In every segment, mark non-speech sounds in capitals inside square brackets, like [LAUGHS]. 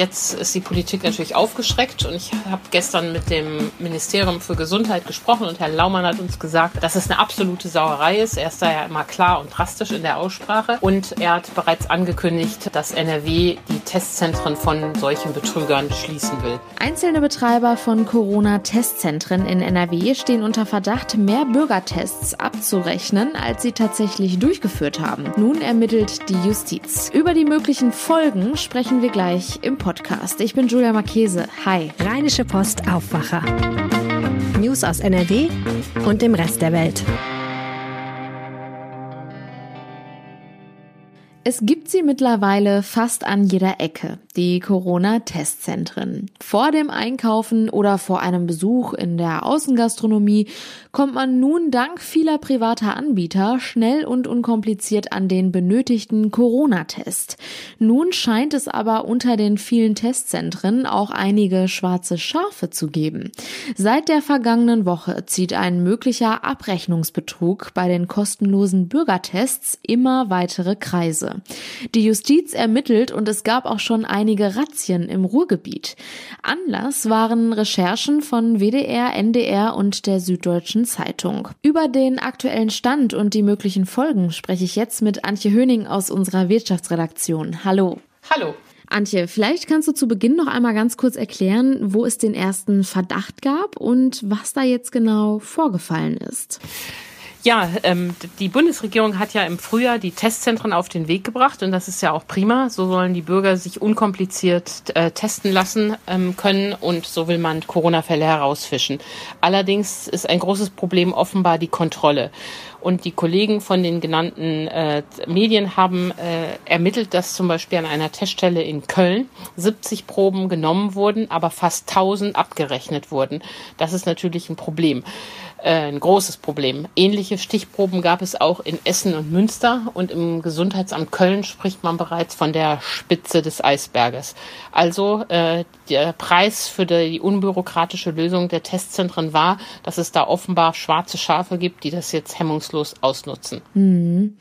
jetzt ist die Politik natürlich aufgeschreckt und ich habe gestern mit dem Ministerium für Gesundheit gesprochen und Herr Laumann hat uns gesagt, dass es eine absolute Sauerei ist. Er ist da ja immer klar und drastisch in der Aussprache und er hat bereits angekündigt, dass NRW die Testzentren von solchen Betrügern schließen will. Einzelne Betreiber von Corona-Testzentren in NRW stehen unter Verdacht, mehr Bürgertests abzurechnen, als sie tatsächlich durchgeführt haben. Nun ermittelt die Justiz. Über die möglichen Folgen sprechen wir gleich im Podcast. Ich bin Julia Marchese. Hi. Rheinische Post Aufwacher. News aus NRW und dem Rest der Welt. Es gibt sie mittlerweile fast an jeder Ecke, die Corona-Testzentren. Vor dem Einkaufen oder vor einem Besuch in der Außengastronomie kommt man nun dank vieler privater Anbieter schnell und unkompliziert an den benötigten Corona-Test. Nun scheint es aber unter den vielen Testzentren auch einige schwarze Schafe zu geben. Seit der vergangenen Woche zieht ein möglicher Abrechnungsbetrug bei den kostenlosen Bürgertests immer weitere Kreise. Die Justiz ermittelt und es gab auch schon einige Razzien im Ruhrgebiet. Anlass waren Recherchen von WDR, NDR und der Süddeutschen Zeitung. Über den aktuellen Stand und die möglichen Folgen spreche ich jetzt mit Antje Höning aus unserer Wirtschaftsredaktion. Hallo. Hallo. Antje, vielleicht kannst du zu Beginn noch einmal ganz kurz erklären, wo es den ersten Verdacht gab und was da jetzt genau vorgefallen ist. Ja, ähm, die Bundesregierung hat ja im Frühjahr die Testzentren auf den Weg gebracht und das ist ja auch prima. So sollen die Bürger sich unkompliziert äh, testen lassen ähm, können und so will man Corona-Fälle herausfischen. Allerdings ist ein großes Problem offenbar die Kontrolle. Und die Kollegen von den genannten äh, Medien haben äh, ermittelt, dass zum Beispiel an einer Teststelle in Köln 70 Proben genommen wurden, aber fast 1000 abgerechnet wurden. Das ist natürlich ein Problem, äh, ein großes Problem. Ähnliche Stichproben gab es auch in Essen und Münster und im Gesundheitsamt Köln spricht man bereits von der Spitze des Eisberges. Also äh, der Preis für die unbürokratische Lösung der Testzentren war, dass es da offenbar schwarze Schafe gibt, die das jetzt hemmungslos ausnutzen. Mhm.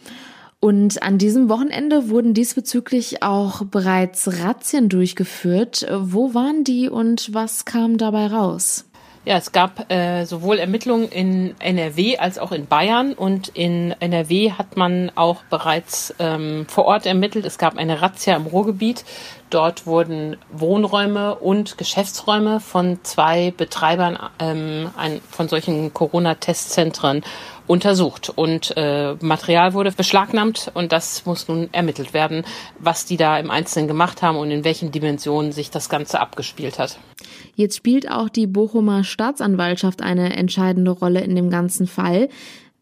Und an diesem Wochenende wurden diesbezüglich auch bereits Razzien durchgeführt. Wo waren die und was kam dabei raus? Ja, es gab äh, sowohl Ermittlungen in NRW als auch in Bayern und in NRW hat man auch bereits ähm, vor Ort ermittelt. Es gab eine Razzia im Ruhrgebiet. Dort wurden Wohnräume und Geschäftsräume von zwei Betreibern ähm, ein, von solchen Corona-Testzentren untersucht und äh, Material wurde beschlagnahmt und das muss nun ermittelt werden, was die da im Einzelnen gemacht haben und in welchen Dimensionen sich das Ganze abgespielt hat. Jetzt spielt auch die Bochumer Staatsanwaltschaft eine entscheidende Rolle in dem ganzen Fall.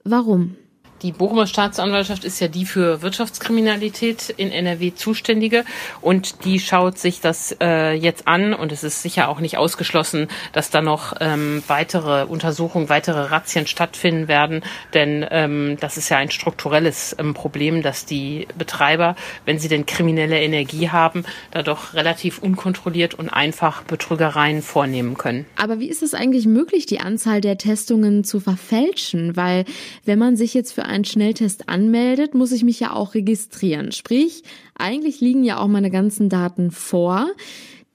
Warum? Die Bochumer Staatsanwaltschaft ist ja die für Wirtschaftskriminalität in NRW zuständige und die schaut sich das äh, jetzt an und es ist sicher auch nicht ausgeschlossen, dass da noch ähm, weitere Untersuchungen, weitere Razzien stattfinden werden, denn ähm, das ist ja ein strukturelles ähm, Problem, dass die Betreiber, wenn sie denn kriminelle Energie haben, da doch relativ unkontrolliert und einfach Betrügereien vornehmen können. Aber wie ist es eigentlich möglich, die Anzahl der Testungen zu verfälschen? Weil wenn man sich jetzt für einen Schnelltest anmeldet, muss ich mich ja auch registrieren. Sprich, eigentlich liegen ja auch meine ganzen Daten vor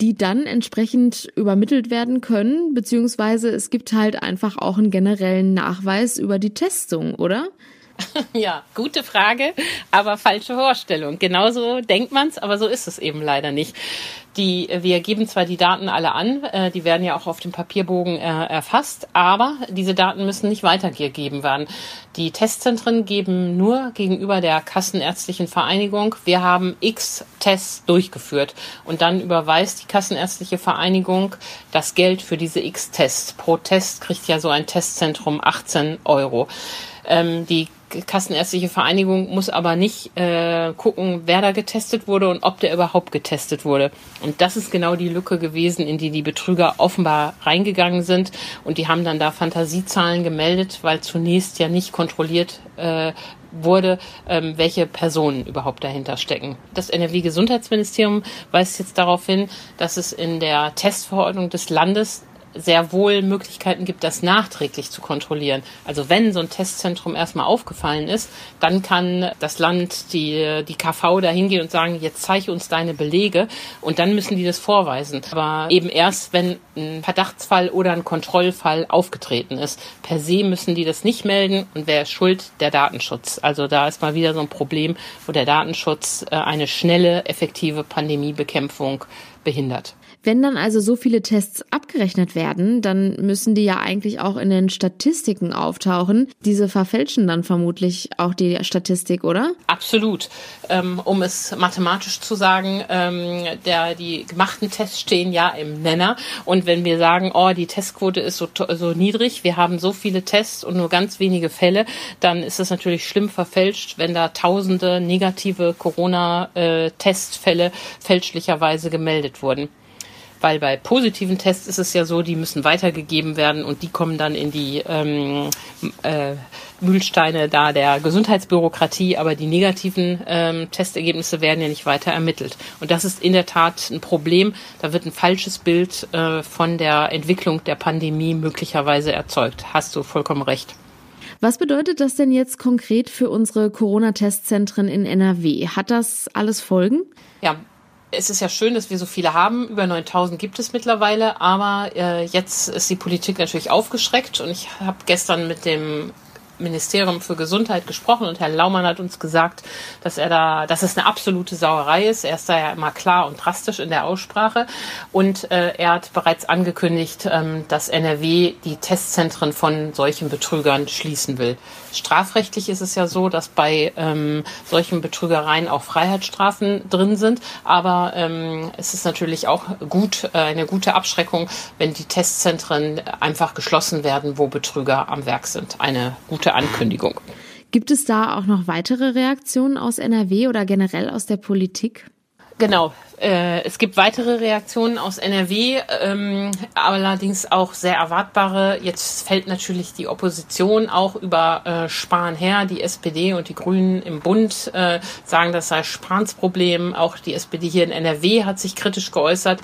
die dann entsprechend übermittelt werden können, beziehungsweise es gibt halt einfach auch einen generellen Nachweis über die Testung, oder? [LAUGHS] Ja, gute Frage, aber falsche Vorstellung. Genauso denkt man's, aber so ist es eben leider nicht. Die, wir geben zwar die Daten alle an, äh, die werden ja auch auf dem Papierbogen äh, erfasst, aber diese Daten müssen nicht weitergegeben werden. Die Testzentren geben nur gegenüber der Kassenärztlichen Vereinigung, wir haben x Tests durchgeführt und dann überweist die Kassenärztliche Vereinigung das Geld für diese x Tests. Pro Test kriegt ja so ein Testzentrum 18 Euro. Ähm, die Kassenärztliche Vereinigung muss aber nicht äh, gucken, wer da getestet wurde und ob der überhaupt getestet wurde. Und das ist genau die Lücke gewesen, in die die Betrüger offenbar reingegangen sind. Und die haben dann da Fantasiezahlen gemeldet, weil zunächst ja nicht kontrolliert äh, wurde, ähm, welche Personen überhaupt dahinter stecken. Das NRW-Gesundheitsministerium weist jetzt darauf hin, dass es in der Testverordnung des Landes sehr wohl Möglichkeiten gibt, das nachträglich zu kontrollieren. Also wenn so ein Testzentrum erstmal aufgefallen ist, dann kann das Land, die, die KV da hingehen und sagen, jetzt zeige uns deine Belege und dann müssen die das vorweisen. Aber eben erst, wenn ein Verdachtsfall oder ein Kontrollfall aufgetreten ist. Per se müssen die das nicht melden und wer ist schuld? Der Datenschutz. Also da ist mal wieder so ein Problem, wo der Datenschutz äh, eine schnelle, effektive Pandemiebekämpfung behindert. Wenn dann also so viele Tests abgerechnet werden, dann müssen die ja eigentlich auch in den Statistiken auftauchen. Diese verfälschen dann vermutlich auch die Statistik, oder? Absolut. Ähm, um es mathematisch zu sagen, ähm, der, die gemachten Tests stehen ja im Nenner. Und wenn wir sagen, oh, die Testquote ist so, so niedrig, wir haben so viele Tests und nur ganz wenige Fälle, dann ist es natürlich schlimm verfälscht, wenn da tausende negative Corona-Testfälle äh, fälschlicherweise gemeldet wurden weil bei positiven Tests ist es ja so, die müssen weitergegeben werden und die kommen dann in die ähm, äh, Mühlsteine da der Gesundheitsbürokratie, aber die negativen ähm, Testergebnisse werden ja nicht weiter ermittelt. Und das ist in der Tat ein Problem. Da wird ein falsches Bild äh, von der Entwicklung der Pandemie möglicherweise erzeugt. Hast du vollkommen recht. Was bedeutet das denn jetzt konkret für unsere Corona-Testzentren in NRW? Hat das alles Folgen? Ja, es ist ja schön, dass wir so viele haben. Über 9000 gibt es mittlerweile. Aber äh, jetzt ist die Politik natürlich aufgeschreckt. Und ich habe gestern mit dem Ministerium für Gesundheit gesprochen und Herr Laumann hat uns gesagt, dass er da, dass es eine absolute Sauerei ist. Er ist da ja immer klar und drastisch in der Aussprache und äh, er hat bereits angekündigt, ähm, dass NRW die Testzentren von solchen Betrügern schließen will. Strafrechtlich ist es ja so, dass bei ähm, solchen Betrügereien auch Freiheitsstrafen drin sind, aber ähm, es ist natürlich auch gut, äh, eine gute Abschreckung, wenn die Testzentren einfach geschlossen werden, wo Betrüger am Werk sind. Eine gute Ankündigung. Gibt es da auch noch weitere Reaktionen aus NRW oder generell aus der Politik? Genau. Äh, es gibt weitere Reaktionen aus NRW, ähm, allerdings auch sehr erwartbare. Jetzt fällt natürlich die Opposition auch über äh, Spahn her. Die SPD und die Grünen im Bund äh, sagen, das sei Spahns Problem. Auch die SPD hier in NRW hat sich kritisch geäußert.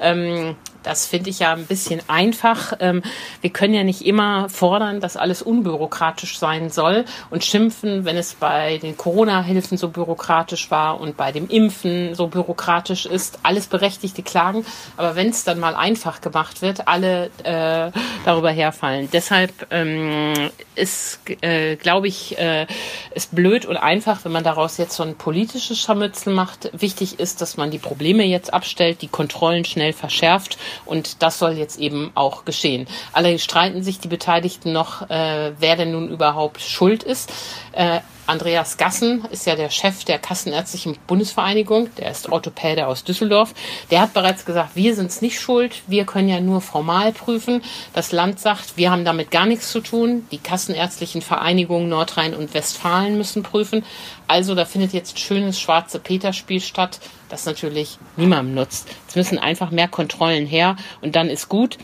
Ähm, das finde ich ja ein bisschen einfach. Ähm, wir können ja nicht immer fordern, dass alles unbürokratisch sein soll und schimpfen, wenn es bei den Corona-Hilfen so bürokratisch war und bei dem Impfen so bürokratisch ist. Alles berechtigte Klagen. Aber wenn es dann mal einfach gemacht wird, alle äh, darüber herfallen. Deshalb ähm, ist, äh, glaube ich, äh, ist blöd und einfach, wenn man daraus jetzt so ein politisches Scharmützel macht. Wichtig ist, dass man die Probleme jetzt abstellt, die Kontrollen schnell verschärft und das soll jetzt eben auch geschehen. Alle streiten sich die Beteiligten noch, äh, wer denn nun überhaupt schuld ist. Äh, Andreas Gassen ist ja der Chef der Kassenärztlichen Bundesvereinigung, der ist Orthopäde aus Düsseldorf. Der hat bereits gesagt, wir sind es nicht schuld, wir können ja nur formal prüfen. Das Land sagt, wir haben damit gar nichts zu tun. Die Kassenärztlichen Vereinigungen Nordrhein und Westfalen müssen prüfen. Also da findet jetzt schönes schwarze Peter-Spiel statt, das natürlich niemandem nutzt. Es müssen einfach mehr Kontrollen her und dann ist gut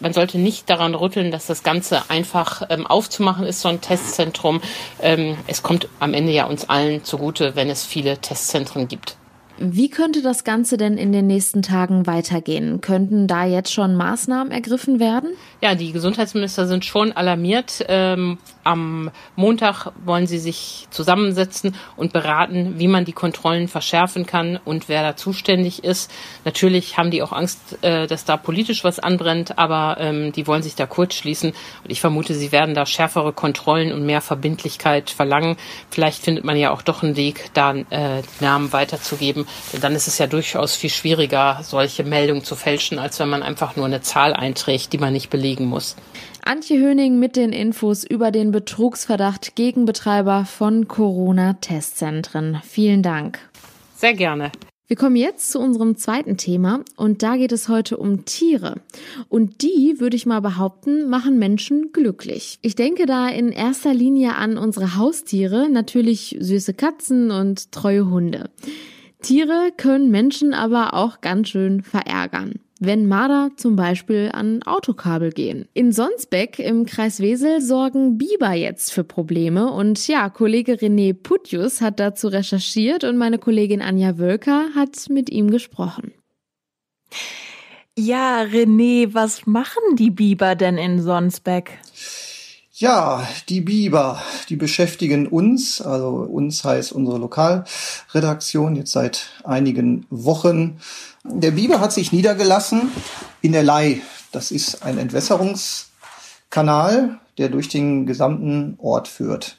man sollte nicht daran rütteln, dass das Ganze einfach ähm, aufzumachen ist, so ein Testzentrum. Ähm, es kommt am Ende ja uns allen zugute, wenn es viele Testzentren gibt. Wie könnte das Ganze denn in den nächsten Tagen weitergehen? Könnten da jetzt schon Maßnahmen ergriffen werden? Ja, die Gesundheitsminister sind schon alarmiert. Ähm, am Montag wollen sie sich zusammensetzen und beraten, wie man die Kontrollen verschärfen kann und wer da zuständig ist. Natürlich haben die auch Angst, äh, dass da politisch was anbrennt, aber ähm, die wollen sich da kurz schließen. Und ich vermute, sie werden da schärfere Kontrollen und mehr Verbindlichkeit verlangen. Vielleicht findet man ja auch doch einen Weg, da äh, die Namen weiterzugeben denn dann ist es ja durchaus viel schwieriger, solche Meldungen zu fälschen, als wenn man einfach nur eine Zahl einträgt, die man nicht belegen muss. Antje Höning mit den Infos über den Betrugsverdacht gegen Betreiber von Corona-Testzentren. Vielen Dank. Sehr gerne. Wir kommen jetzt zu unserem zweiten Thema und da geht es heute um Tiere. Und die, würde ich mal behaupten, machen Menschen glücklich. Ich denke da in erster Linie an unsere Haustiere, natürlich süße Katzen und treue Hunde. Tiere können Menschen aber auch ganz schön verärgern. Wenn Marder zum Beispiel an Autokabel gehen. In Sonsbeck im Kreis Wesel sorgen Biber jetzt für Probleme und ja, Kollege René Putjus hat dazu recherchiert und meine Kollegin Anja Wölker hat mit ihm gesprochen. Ja, René, was machen die Biber denn in Sonsbeck? Ja, die Biber, die beschäftigen uns, also uns heißt unsere Lokalredaktion jetzt seit einigen Wochen. Der Biber hat sich niedergelassen in der Lei. Das ist ein Entwässerungskanal, der durch den gesamten Ort führt.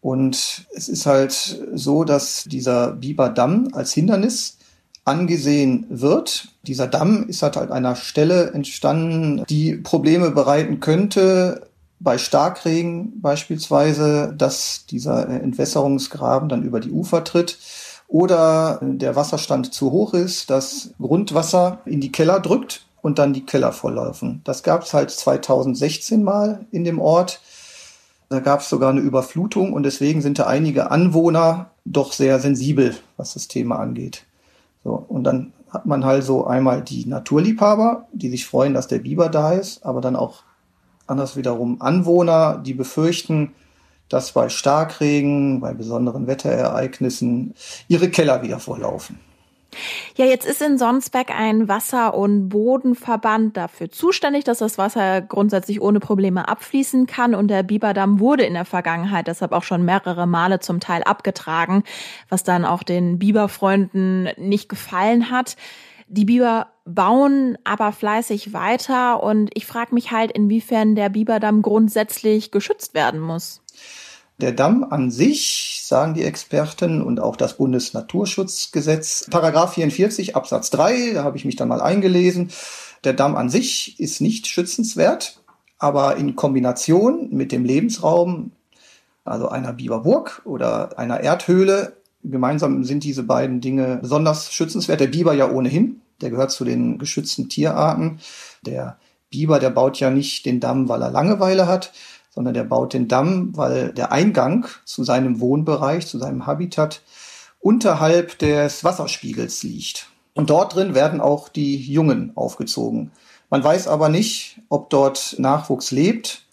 Und es ist halt so, dass dieser Biberdamm als Hindernis angesehen wird. Dieser Damm ist halt an einer Stelle entstanden, die Probleme bereiten könnte, bei Starkregen beispielsweise, dass dieser Entwässerungsgraben dann über die Ufer tritt oder der Wasserstand zu hoch ist, dass Grundwasser in die Keller drückt und dann die Keller volllaufen. Das gab es halt 2016 mal in dem Ort. Da gab es sogar eine Überflutung und deswegen sind da einige Anwohner doch sehr sensibel, was das Thema angeht. So, und dann hat man halt so einmal die Naturliebhaber, die sich freuen, dass der Biber da ist, aber dann auch anders wiederum Anwohner, die befürchten, dass bei Starkregen, bei besonderen Wetterereignissen ihre Keller wieder vorlaufen. Ja, jetzt ist in Sonsbeck ein Wasser- und Bodenverband dafür zuständig, dass das Wasser grundsätzlich ohne Probleme abfließen kann. Und der Biberdamm wurde in der Vergangenheit deshalb auch schon mehrere Male zum Teil abgetragen, was dann auch den Biberfreunden nicht gefallen hat. Die Biber bauen aber fleißig weiter und ich frage mich halt, inwiefern der Biberdamm grundsätzlich geschützt werden muss. Der Damm an sich, sagen die Experten und auch das Bundesnaturschutzgesetz, Paragraph 44 Absatz 3, da habe ich mich dann mal eingelesen. Der Damm an sich ist nicht schützenswert, aber in Kombination mit dem Lebensraum, also einer Biberburg oder einer Erdhöhle, gemeinsam sind diese beiden Dinge besonders schützenswert. Der Biber ja ohnehin, der gehört zu den geschützten Tierarten. Der Biber, der baut ja nicht den Damm, weil er Langeweile hat, sondern der baut den Damm, weil der Eingang zu seinem Wohnbereich, zu seinem Habitat unterhalb des Wasserspiegels liegt. Und dort drin werden auch die Jungen aufgezogen. Man weiß aber nicht, ob dort Nachwuchs lebt.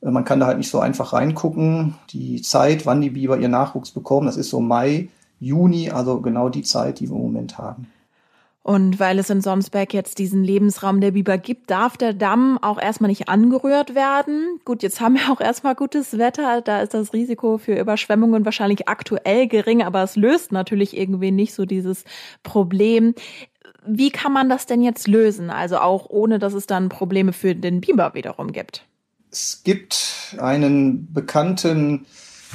Man kann da halt nicht so einfach reingucken. Die Zeit, wann die Biber ihr Nachwuchs bekommen, das ist so Mai, Juni, also genau die Zeit, die wir im Moment haben. Und weil es in Somsberg jetzt diesen Lebensraum der Biber gibt, darf der Damm auch erstmal nicht angerührt werden. Gut, jetzt haben wir auch erstmal gutes Wetter. Da ist das Risiko für Überschwemmungen wahrscheinlich aktuell gering, aber es löst natürlich irgendwie nicht so dieses Problem. Wie kann man das denn jetzt lösen? Also auch ohne, dass es dann Probleme für den Biber wiederum gibt. Es gibt einen bekannten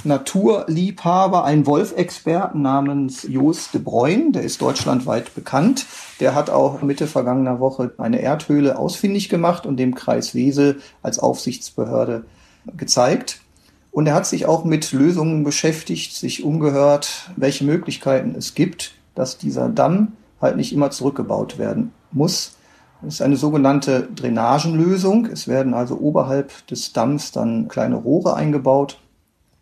Naturliebhaber, ein Wolfexperten namens Jos de Bruyne, der ist deutschlandweit bekannt. Der hat auch Mitte vergangener Woche eine Erdhöhle ausfindig gemacht und dem Kreis Wesel als Aufsichtsbehörde gezeigt. Und er hat sich auch mit Lösungen beschäftigt, sich umgehört, welche Möglichkeiten es gibt, dass dieser Damm halt nicht immer zurückgebaut werden muss. Das ist eine sogenannte Drainagenlösung. Es werden also oberhalb des Damms dann kleine Rohre eingebaut,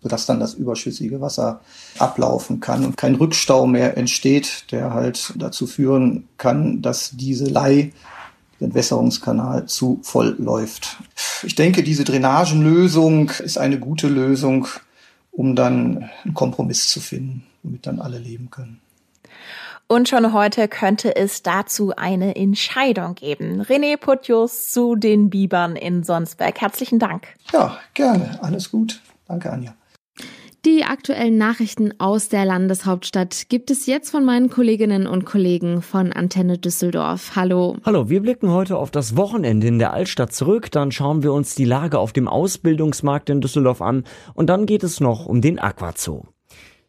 sodass dann das überschüssige Wasser ablaufen kann und kein Rückstau mehr entsteht, der halt dazu führen kann, dass diese Lei, Entwässerungskanal, zu voll läuft. Ich denke, diese Drainagenlösung ist eine gute Lösung, um dann einen Kompromiss zu finden, womit dann alle leben können. Und schon heute könnte es dazu eine Entscheidung geben. René Putjus zu den Bibern in Sonsberg. Herzlichen Dank. Ja, gerne. Alles gut. Danke, Anja. Die aktuellen Nachrichten aus der Landeshauptstadt gibt es jetzt von meinen Kolleginnen und Kollegen von Antenne Düsseldorf. Hallo. Hallo, wir blicken heute auf das Wochenende in der Altstadt zurück, dann schauen wir uns die Lage auf dem Ausbildungsmarkt in Düsseldorf an und dann geht es noch um den Aquazoo.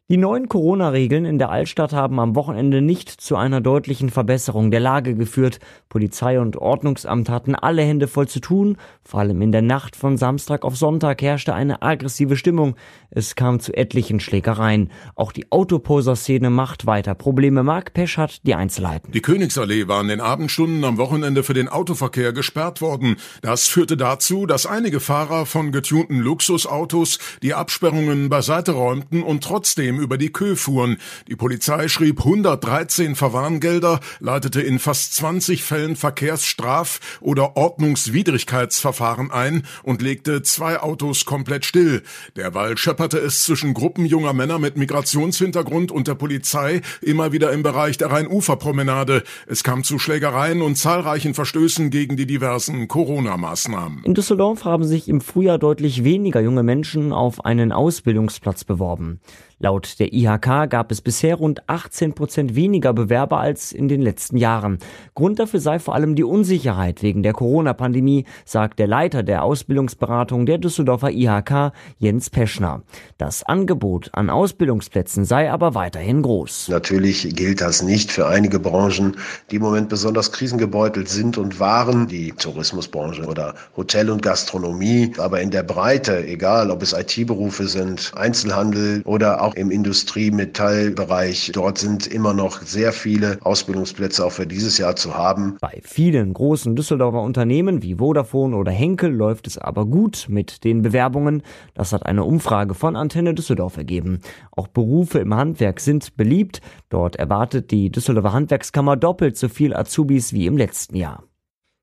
Die neuen Corona-Regeln in der Altstadt haben am Wochenende nicht zu einer deutlichen Verbesserung der Lage geführt. Polizei und Ordnungsamt hatten alle Hände voll zu tun. Vor allem in der Nacht von Samstag auf Sonntag herrschte eine aggressive Stimmung. Es kam zu etlichen Schlägereien. Auch die Autoposer-Szene macht weiter Probleme. Mark Pesch hat die Einzelheiten. Die Königsallee war in den Abendstunden am Wochenende für den Autoverkehr gesperrt worden. Das führte dazu, dass einige Fahrer von getunten Luxusautos die Absperrungen beiseite räumten und trotzdem unangenehm über die Kö fuhren. Die Polizei schrieb 113 Verwarngelder, leitete in fast 20 Fällen Verkehrsstraf- oder Ordnungswidrigkeitsverfahren ein und legte zwei Autos komplett still. Derweil schepperte es zwischen Gruppen junger Männer mit Migrationshintergrund und der Polizei immer wieder im Bereich der Rhein-Ufer-Promenade. Es kam zu Schlägereien und zahlreichen Verstößen gegen die diversen Corona-Maßnahmen. In Düsseldorf haben sich im Frühjahr deutlich weniger junge Menschen auf einen Ausbildungsplatz beworben. Laut der IHK gab es bisher rund 18 Prozent weniger Bewerber als in den letzten Jahren. Grund dafür sei vor allem die Unsicherheit wegen der Corona-Pandemie, sagt der Leiter der Ausbildungsberatung der Düsseldorfer IHK, Jens Peschner. Das Angebot an Ausbildungsplätzen sei aber weiterhin groß. Natürlich gilt das nicht für einige Branchen, die im Moment besonders krisengebeutelt sind und waren, die Tourismusbranche oder Hotel und Gastronomie. Aber in der Breite, egal ob es IT-Berufe sind, Einzelhandel oder auch auch im Industrie-Metallbereich. Dort sind immer noch sehr viele Ausbildungsplätze auch für dieses Jahr zu haben. Bei vielen großen Düsseldorfer Unternehmen wie Vodafone oder Henkel läuft es aber gut mit den Bewerbungen. Das hat eine Umfrage von Antenne Düsseldorf ergeben. Auch Berufe im Handwerk sind beliebt. Dort erwartet die Düsseldorfer Handwerkskammer doppelt so viel Azubis wie im letzten Jahr.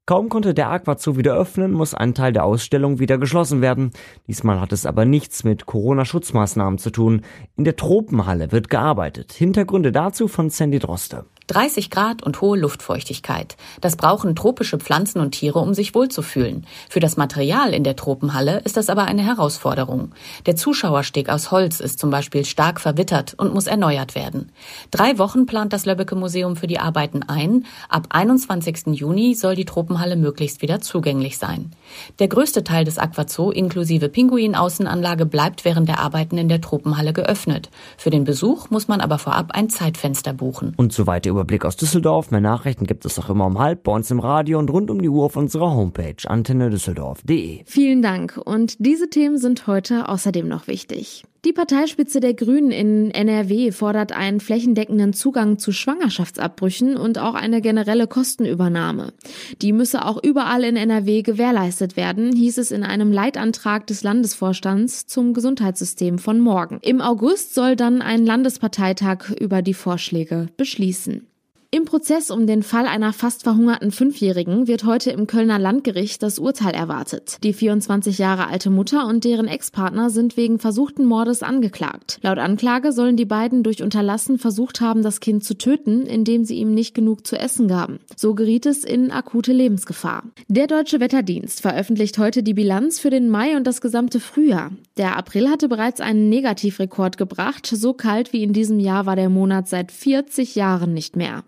Kaum konnte der Aquazoo wieder öffnen, muss ein Teil der Ausstellung wieder geschlossen werden. Diesmal hat es aber nichts mit Corona-Schutzmaßnahmen zu tun. In der Tropenhalle wird gearbeitet. Hintergründe dazu von Sandy Droste. 30 Grad und hohe Luftfeuchtigkeit. Das brauchen tropische Pflanzen und Tiere, um sich wohlzufühlen. Für das Material in der Tropenhalle ist das aber eine Herausforderung. Der Zuschauersteg aus Holz ist zum Beispiel stark verwittert und muss erneuert werden. Drei Wochen plant das Löbbecke Museum für die Arbeiten ein. Ab 21. Juni soll die Tropenhalle möglichst wieder zugänglich sein. Der größte Teil des Aquazoo inklusive Pinguinaußenanlage bleibt während der Arbeiten in der Tropenhalle geöffnet. Für den Besuch muss man aber vorab ein Zeitfenster buchen. Und soweit Überblick aus Düsseldorf. Mehr Nachrichten gibt es auch immer um halb bei uns im Radio und rund um die Uhr auf unserer Homepage antennedüsseldorf.de. Vielen Dank. Und diese Themen sind heute außerdem noch wichtig. Die Parteispitze der Grünen in NRW fordert einen flächendeckenden Zugang zu Schwangerschaftsabbrüchen und auch eine generelle Kostenübernahme. Die müsse auch überall in NRW gewährleistet werden, hieß es in einem Leitantrag des Landesvorstands zum Gesundheitssystem von morgen. Im August soll dann ein Landesparteitag über die Vorschläge beschließen. Im Prozess um den Fall einer fast verhungerten Fünfjährigen wird heute im Kölner Landgericht das Urteil erwartet. Die 24 Jahre alte Mutter und deren Ex-Partner sind wegen versuchten Mordes angeklagt. Laut Anklage sollen die beiden durch Unterlassen versucht haben, das Kind zu töten, indem sie ihm nicht genug zu essen gaben. So geriet es in akute Lebensgefahr. Der Deutsche Wetterdienst veröffentlicht heute die Bilanz für den Mai und das gesamte Frühjahr. Der April hatte bereits einen Negativrekord gebracht. So kalt wie in diesem Jahr war der Monat seit 40 Jahren nicht mehr.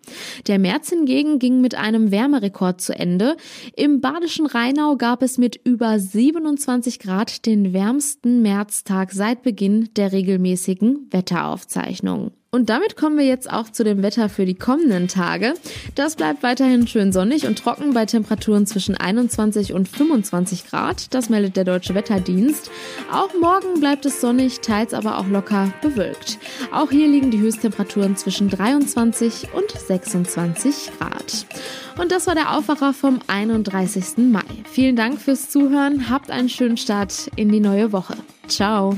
Der März hingegen ging mit einem Wärmerekord zu Ende. Im badischen Rheinau gab es mit über 27 Grad den wärmsten Märztag seit Beginn der regelmäßigen Wetteraufzeichnungen. Und damit kommen wir jetzt auch zu dem Wetter für die kommenden Tage. Das bleibt weiterhin schön sonnig und trocken bei Temperaturen zwischen 21 und 25 Grad. Das meldet der Deutsche Wetterdienst. Auch morgen bleibt es sonnig, teils aber auch locker bewölkt. Auch hier liegen die Höchsttemperaturen zwischen 23 und 26 Grad. Und das war der Aufwacher vom 31. Mai. Vielen Dank fürs Zuhören. Habt einen schönen Start in die neue Woche. Ciao.